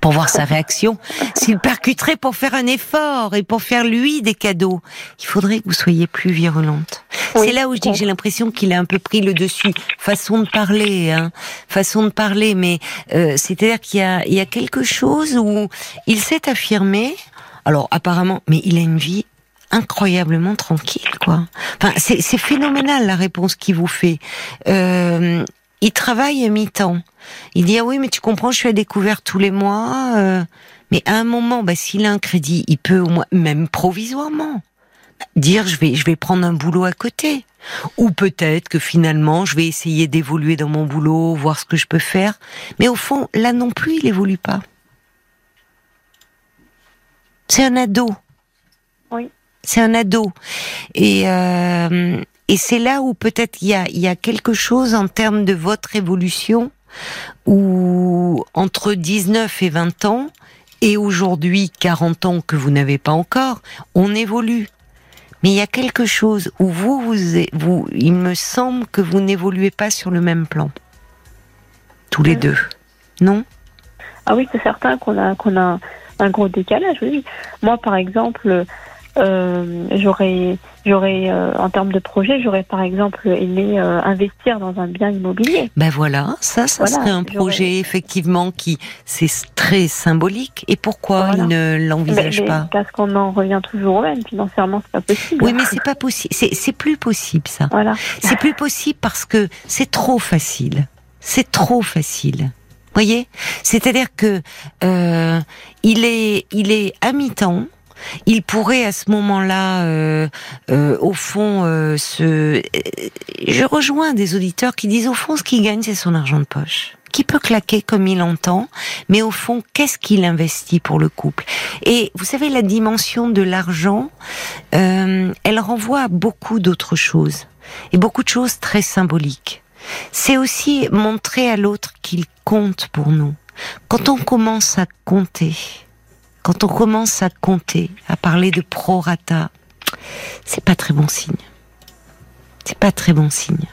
pour voir sa réaction. S'il percuterait pour faire un effort et pour faire lui des cadeaux, il faudrait que vous soyez plus virulente. C'est là où je dis que j'ai l'impression qu'il a un peu pris le dessus. Façon de parler, hein. Façon de parler, mais euh, c'est-à-dire qu'il y a, il y a quelque chose où il s'est affirmé. Alors apparemment, mais il a une vie incroyablement tranquille, quoi. Enfin, c'est phénoménal la réponse qu'il vous fait. Euh, il travaille à mi-temps. Il dit ah oui, mais tu comprends, je suis à découvert tous les mois. Euh, mais à un moment, bah, s'il a un crédit, il peut au moins, même provisoirement, dire je vais, je vais prendre un boulot à côté. Ou peut-être que finalement, je vais essayer d'évoluer dans mon boulot, voir ce que je peux faire. Mais au fond, là non plus, il évolue pas. C'est un ado. Oui c'est un ado. Et, euh, et c'est là où peut-être il y a, y a quelque chose en termes de votre évolution, où entre 19 et 20 ans, et aujourd'hui 40 ans que vous n'avez pas encore, on évolue. Mais il y a quelque chose où vous, vous, vous il me semble que vous n'évoluez pas sur le même plan. Tous les deux. Non? Ah oui, c'est certain qu'on a, qu'on a un gros décalage, oui. Moi, par exemple, euh, j'aurais, j'aurais euh, en termes de projet, j'aurais par exemple aimé euh, investir dans un bien immobilier. Ben voilà, ça, ça serait un projet effectivement qui c'est très symbolique. Et pourquoi il ne l'envisage pas Parce qu'on en revient toujours au même. Financièrement, c'est pas possible. Oui, mais c'est pas possible. C'est, plus possible ça. Voilà. C'est plus possible parce que c'est trop facile. C'est trop facile. Voyez, c'est-à-dire que il est, il est à mi-temps il pourrait à ce moment-là, euh, euh, au fond, euh, se. Je rejoins des auditeurs qui disent au fond, ce qu'il gagne, c'est son argent de poche qui peut claquer comme il entend, mais au fond, qu'est-ce qu'il investit pour le couple? Et vous savez, la dimension de l'argent, elle renvoie à beaucoup d'autres choses, et beaucoup de choses très symboliques. C'est aussi montrer à l'autre qu'il compte pour nous. Quand on commence à compter, quand on commence à compter, à parler de prorata, c'est pas très bon signe. C'est pas très bon signe.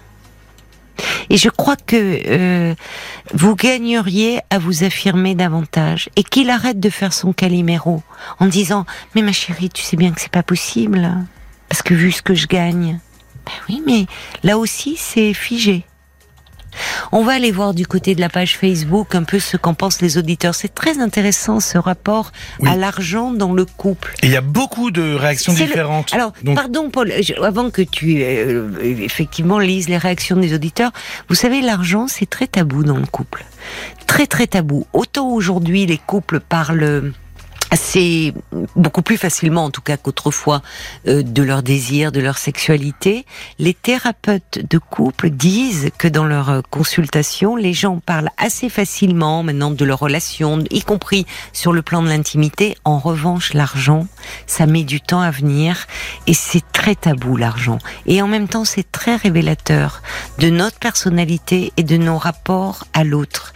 Et je crois que euh, vous gagneriez à vous affirmer davantage et qu'il arrête de faire son caliméro en disant mais ma chérie tu sais bien que c'est pas possible parce que vu ce que je gagne ben oui mais là aussi c'est figé on va aller voir du côté de la page Facebook un peu ce qu'en pensent les auditeurs. C'est très intéressant ce rapport à l'argent dans le couple. il y a beaucoup de réactions différentes. Alors, pardon Paul, avant que tu euh, effectivement lises les réactions des auditeurs, vous savez l'argent c'est très tabou dans le couple. Très très tabou. Autant aujourd'hui les couples parlent c'est beaucoup plus facilement, en tout cas qu'autrefois, euh, de leur désir, de leur sexualité. Les thérapeutes de couple disent que dans leur euh, consultation, les gens parlent assez facilement maintenant de leur relation, y compris sur le plan de l'intimité. En revanche, l'argent, ça met du temps à venir et c'est très tabou l'argent. Et en même temps, c'est très révélateur de notre personnalité et de nos rapports à l'autre.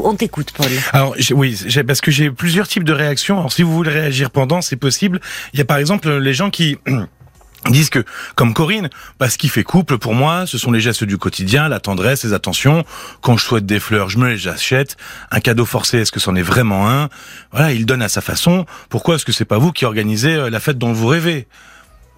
On t'écoute, Paul. Alors oui, parce que j'ai plusieurs types de réactions. Alors si vous voulez réagir pendant, c'est possible. Il y a par exemple les gens qui (clears throat) disent que, comme Corinne, bah, ce qui fait couple pour moi, ce sont les gestes du quotidien, la tendresse, les attentions. Quand je souhaite des fleurs, je me les achète. Un cadeau forcé, est-ce que c'en est vraiment un? Voilà, il donne à sa façon. Pourquoi est-ce que c'est pas vous qui organisez euh, la fête dont vous rêvez?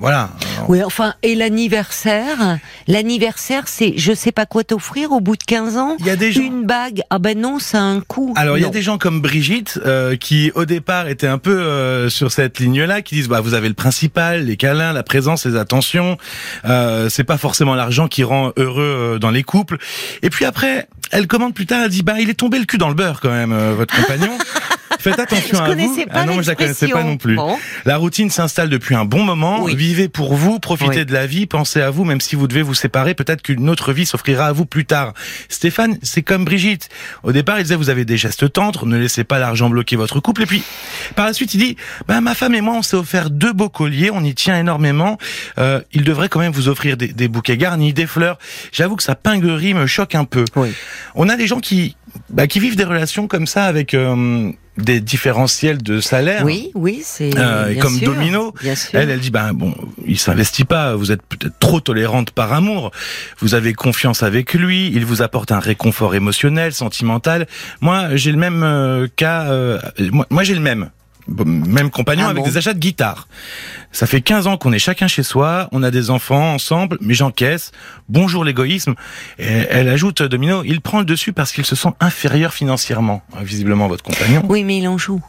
Voilà. Oui, enfin, et l'anniversaire L'anniversaire, c'est je sais pas quoi t'offrir au bout de 15 ans Il y a des gens... Une bague Ah ben non, ça a un coût. Alors, il y a des gens comme Brigitte euh, qui, au départ, étaient un peu euh, sur cette ligne-là, qui disent, bah, vous avez le principal, les câlins, la présence, les attentions. Euh, c'est pas forcément l'argent qui rend heureux euh, dans les couples. Et puis après, elle commande plus tard, elle dit, bah, il est tombé le cul dans le beurre quand même, votre compagnon. (laughs) Faites attention Je à vous. pas ah non, je la connaissais pas non plus. Bon. La routine s'installe depuis un bon moment. Oui. Vivez pour vous, profitez Oui. de la vie, pensez à vous, même si vous devez vous séparer. Peut-être qu'une autre vie s'offrira à vous plus tard. Stéphane, c'est comme Brigitte. Au départ, il disait vous avez des gestes tendres, ne laissez pas l'argent bloquer votre couple. Et puis, par la suite, il dit bah, ma femme et moi, on s'est offert deux beaux colliers, on y tient énormément. Euh, il devrait quand même vous offrir des, des bouquets garnis, des fleurs. J'avoue que sa pinguerie me choque un peu. Oui. On a des gens qui, bah, qui vivent des relations comme ça avec euh, des différentiels de salaire. Oui, oui, c'est Euh, comme sûr, Domino, Bien sûr. Elle, elle dit, ben bon, il s'investit pas. Vous êtes peut-être trop tolérante par amour. Vous avez confiance avec lui. Il vous apporte un réconfort émotionnel, sentimental. Moi, j'ai le même euh, cas. euh, moi, moi, j'ai le même. Même compagnon Ah avec bon des achats de guitare. Ça fait 15 ans qu'on est chacun chez soi, on a des enfants ensemble, mais j'encaisse. Bonjour l'égoïsme. Elle ajoute, Domino, il prend le dessus parce qu'il se sent inférieur financièrement, visiblement votre compagnon. Oui, mais il en joue.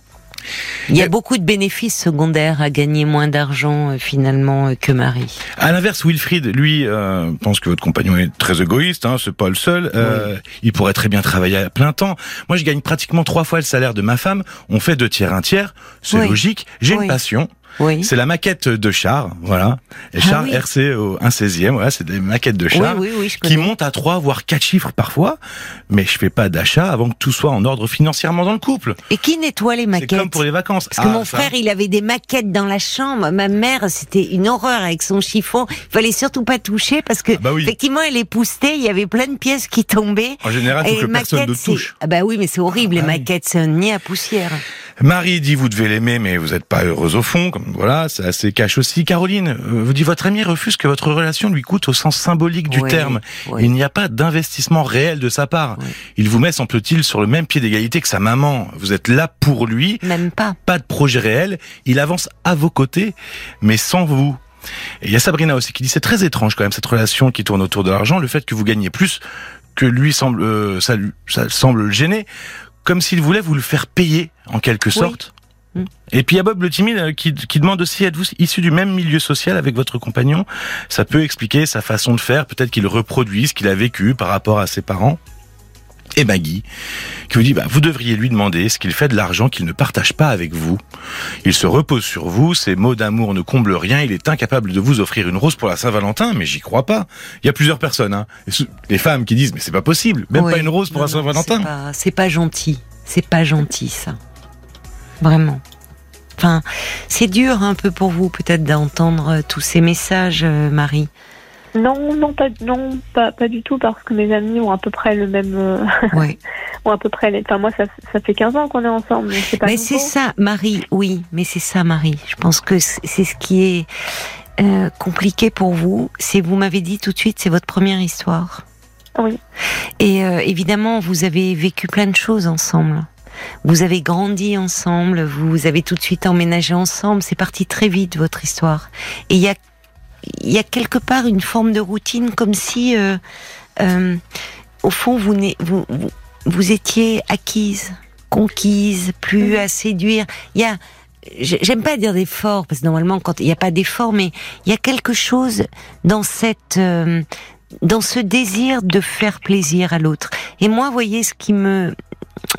Il y a beaucoup de bénéfices secondaires à gagner moins d'argent euh, finalement euh, que Marie. À l'inverse, Wilfried, lui, euh, pense que votre compagnon est très égoïste. Hein, c'est pas le seul. Il pourrait très bien travailler à plein temps. Moi, je gagne pratiquement trois fois le salaire de ma femme. On fait deux tiers, un tiers. C'est Oui. logique. J'ai Oui. une passion. Oui. C'est la maquette de char, voilà. Et Ah char oui. RC au 1 16e, voilà, c'est des maquettes de char. oui, qui montent à trois voire quatre chiffres parfois, mais je fais pas d'achat avant que tout soit en ordre financièrement dans le couple. Et qui nettoie les C'est maquettes comme pour les vacances. Parce que Ah, mon ça. frère, il avait des maquettes dans la chambre. Ma mère, c'était une horreur avec son chiffon. Il fallait surtout pas toucher parce que, Ah bah effectivement, elle. Il y avait plein de pièces qui tombaient. En général, faut que personne ne c'est- touche. Ah bah oui, mais c'est horrible. Ah les oui. maquettes, c'est un nid à poussière. Marie dit vous devez l'aimer, mais vous n'êtes pas heureuse au fond. Comme voilà, c'est assez cash aussi. Caroline euh, vous dit votre ami refuse que votre relation lui coûte au sens symbolique du Oui, terme. oui. Il n'y a pas d'investissement réel de sa part. Oui. Il vous met, semble-t-il, sur le même pied d'égalité que sa maman. Vous êtes là pour lui, Même pas. pas de projet réel. Il avance à vos côtés, mais sans vous. Et il y a Sabrina aussi qui dit c'est très étrange quand même cette relation qui tourne autour de l'argent, le fait que vous gagnez plus que lui semble euh, ça, lui- ça semble le gêner, comme s'il voulait vous le faire payer en quelque sorte. Et puis il y a Bob le timide euh, qui, qui demande aussi êtes-vous issu du même milieu social avec votre compagnon? Ça peut expliquer sa façon de faire, peut-être qu'il reproduit ce qu'il a vécu par rapport à ses parents. Et Maggie, qui vous dit, bah, vous devriez lui demander ce qu'il fait de l'argent qu'il ne partage pas avec vous. Il se repose sur vous, ses mots d'amour ne comblent rien, il est incapable de vous offrir une rose pour la Saint-Valentin, mais j'y crois pas. Il y a plusieurs personnes, hein. Les femmes qui disent, mais c'est pas possible, même Oui. pas une rose pour Non, la Saint-Valentin. c'est pas- C'est pas gentil. C'est pas gentil, ça. Vraiment. Enfin, c'est dur un peu pour vous, peut-être, d'entendre euh, tous ces messages, euh, Marie. Non, non, pas, non, pas, pas du tout, parce que mes amis ont à peu près le même, euh, Ouais. (laughs) ont à peu près les, enfin, moi, ça, ça fait 15 ans qu'on est ensemble, mais c'est pas Mais nouveau. c'est ça, Marie, oui, mais c'est ça, Marie. Je pense que c'est c'est ce qui est euh, compliqué pour vous. C'est, vous m'avez dit tout de suite, c'est votre première histoire. Oui. Et euh, évidemment, vous avez vécu plein de choses ensemble. Vous avez grandi ensemble, vous avez tout de suite emménagé ensemble. C'est parti très vite, votre histoire. Et il y a, il y a quelque part une forme de routine, comme si, euh, euh, au fond, vous, vous, vous, vous étiez acquise, conquise, plus à séduire. Il y a, j'ai- j'aime pas dire d'effort, parce que normalement, quand il n'y a pas d'effort, mais il y a quelque chose dans cette, euh, dans ce désir de faire plaisir à l'autre. Et moi, voyez, ce qui me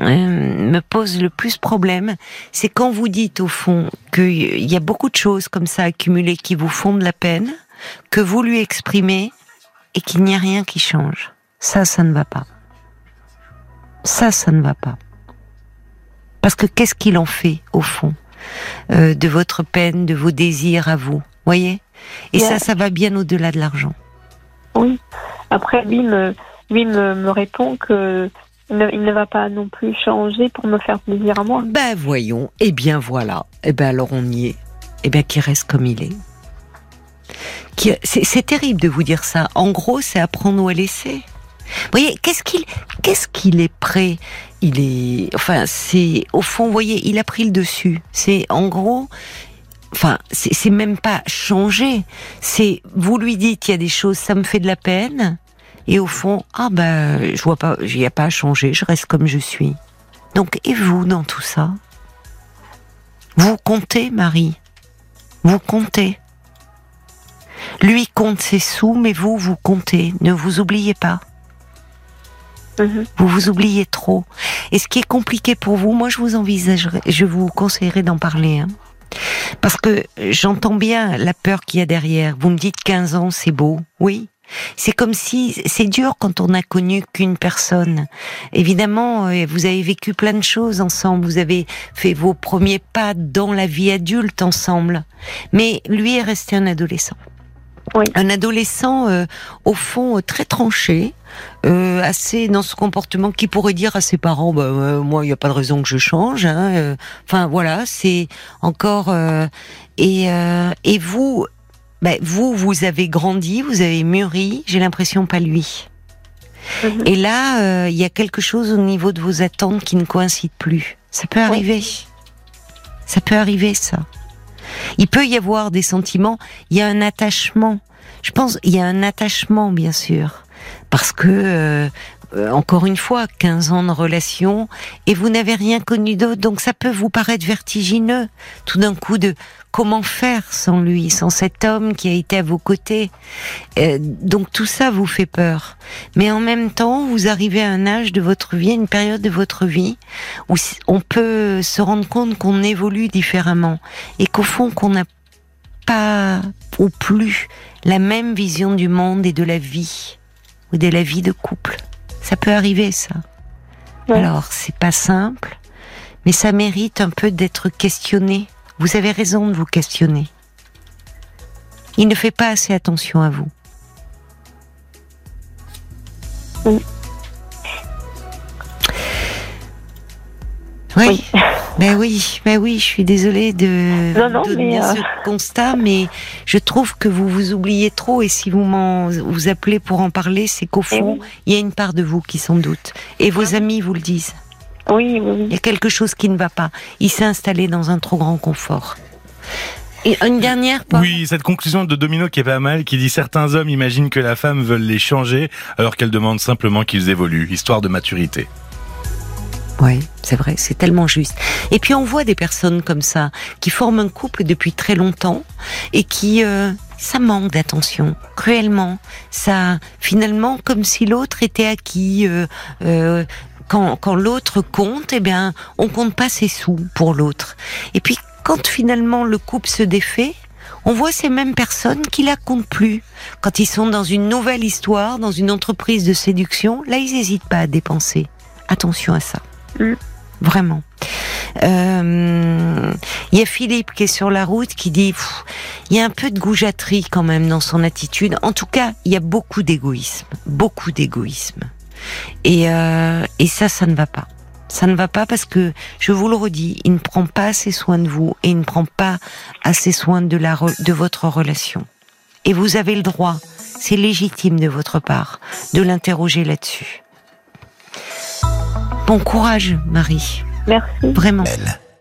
euh, me pose le plus problème, c'est quand vous dites au fond qu'il y a beaucoup de choses comme ça accumulées qui vous font de la peine, que vous lui exprimez et qu'il n'y a rien qui change. Ça, ça ne va pas. Ça, ça ne va pas. Parce que qu'est-ce qu'il en fait au fond euh, de votre peine, de vos désirs à vous, voyez? Et Yeah. ça, ça va bien au-delà de l'argent. Oui. Après, lui me, lui me, me répond que ne, il ne va pas non plus changer pour me faire plaisir à moi. Ben voyons, eh bien voilà, eh ben alors on y est, eh bien qu'il reste comme il est. C'est terrible de vous dire ça. En gros, c'est apprendre ou à laisser. Vous voyez, qu'est-ce qu'il, qu'est-ce qu'il est prêt? Il est, enfin, c'est au fond, vous voyez, il a pris le dessus. C'est en gros, enfin, c'est même pas changer. C'est vous lui dites il y a des choses, ça me fait de la peine, et au fond, ah ben, je vois pas, il n'y a pas à changer, je reste comme je suis. Donc, et vous dans tout ça? Vous comptez, Marie? Vous comptez? Lui compte ses sous, mais vous, vous comptez. Ne vous oubliez pas. Mhm. Vous vous oubliez trop. Et ce qui est compliqué pour vous, moi je vous envisagerais, je vous conseillerais d'en parler. Hein. Parce que j'entends bien la peur qu'il y a derrière. Vous me dites 15 ans, c'est beau. Oui. C'est comme si c'est dur quand on n'a connu qu'une personne. Évidemment, euh, vous avez vécu plein de choses ensemble. Vous avez fait vos premiers pas dans la vie adulte ensemble. Mais lui est resté un adolescent. Oui. Un adolescent, euh, au fond, euh, très tranché, euh, assez dans ce comportement qui pourrait dire à ses parents, bah, euh, moi, il n'y a pas de raison que je change. hein, euh. Enfin, voilà, c'est encore... euh, et, euh, et vous, ben, vous, vous avez grandi, vous avez mûri, j'ai l'impression pas lui. Mhm. Et là, euh, il y a quelque chose au niveau de vos attentes qui ne coïncide plus. Ça peut arriver. Ça peut arriver, ça. Il peut y avoir des sentiments, il y a un attachement. Je pense, il y a un attachement, bien sûr. Parce que, euh, encore une fois, 15 ans de relation, et vous n'avez rien connu d'autre, donc ça peut vous paraître vertigineux, tout d'un coup, de comment faire sans lui, sans cet homme qui a été à vos côtés. Euh, donc tout ça vous fait peur. Mais en même temps, vous arrivez à un âge de votre vie, une période de votre vie, où on peut se rendre compte qu'on évolue différemment, et qu'au fond, qu'on n'a pas ou plus la même vision du monde et de la vie, ou de la vie de couple. Ça peut arriver, ça. Ouais. Alors, c'est pas simple, mais ça mérite un peu d'être questionné. Vous avez raison de vous questionner. Il ne fait pas assez attention à vous. Oui. Oui. Oui. (laughs) Ben oui, ben oui, je suis désolée de Non, non, donner mais, euh, ce constat, mais je trouve que vous vous oubliez trop et si vous m'en vous appelez pour en parler, c'est qu'au Eh fond, oui. il y a une part de vous qui s'en doute. Et vos Ah. amis vous le disent. Oui, oui, Il y a quelque chose qui ne va pas. Il s'est installé dans un trop grand confort. Et une dernière, Paul Oui, cette conclusion de Domino qui est pas mal, qui dit certains hommes imaginent que la femme veut les changer alors qu'elle demande simplement qu'ils évoluent, histoire de maturité. Oui, c'est vrai, c'est tellement juste. Et puis on voit des personnes comme ça qui forment un couple depuis très longtemps et qui euh, ça manque d'attention cruellement. Ça finalement comme si l'autre était acquis. euh, euh, quand, quand l'autre compte, eh bien, on compte pas ses sous pour l'autre. Et puis quand finalement le couple se défait, on voit ces mêmes personnes qui la comptent plus. Quand ils sont dans une nouvelle histoire, dans une entreprise de séduction, là ils n'hésitent pas à dépenser. Attention à ça. Vraiment. Euh, Il y a Philippe qui est sur la route qui dit il y a un peu de goujaterie quand même dans son attitude. En tout cas, il y a beaucoup d'égoïsme, beaucoup d'égoïsme. Et, euh, et ça, ça ne va pas. Ça ne va pas parce que, je vous le redis, il ne prend pas assez soin de vous et il ne prend pas assez soin de, la, de votre relation. Et vous avez le droit, c'est légitime de votre part, de l'interroger là-dessus. Bon courage, Marie. Merci. Vraiment. Elle.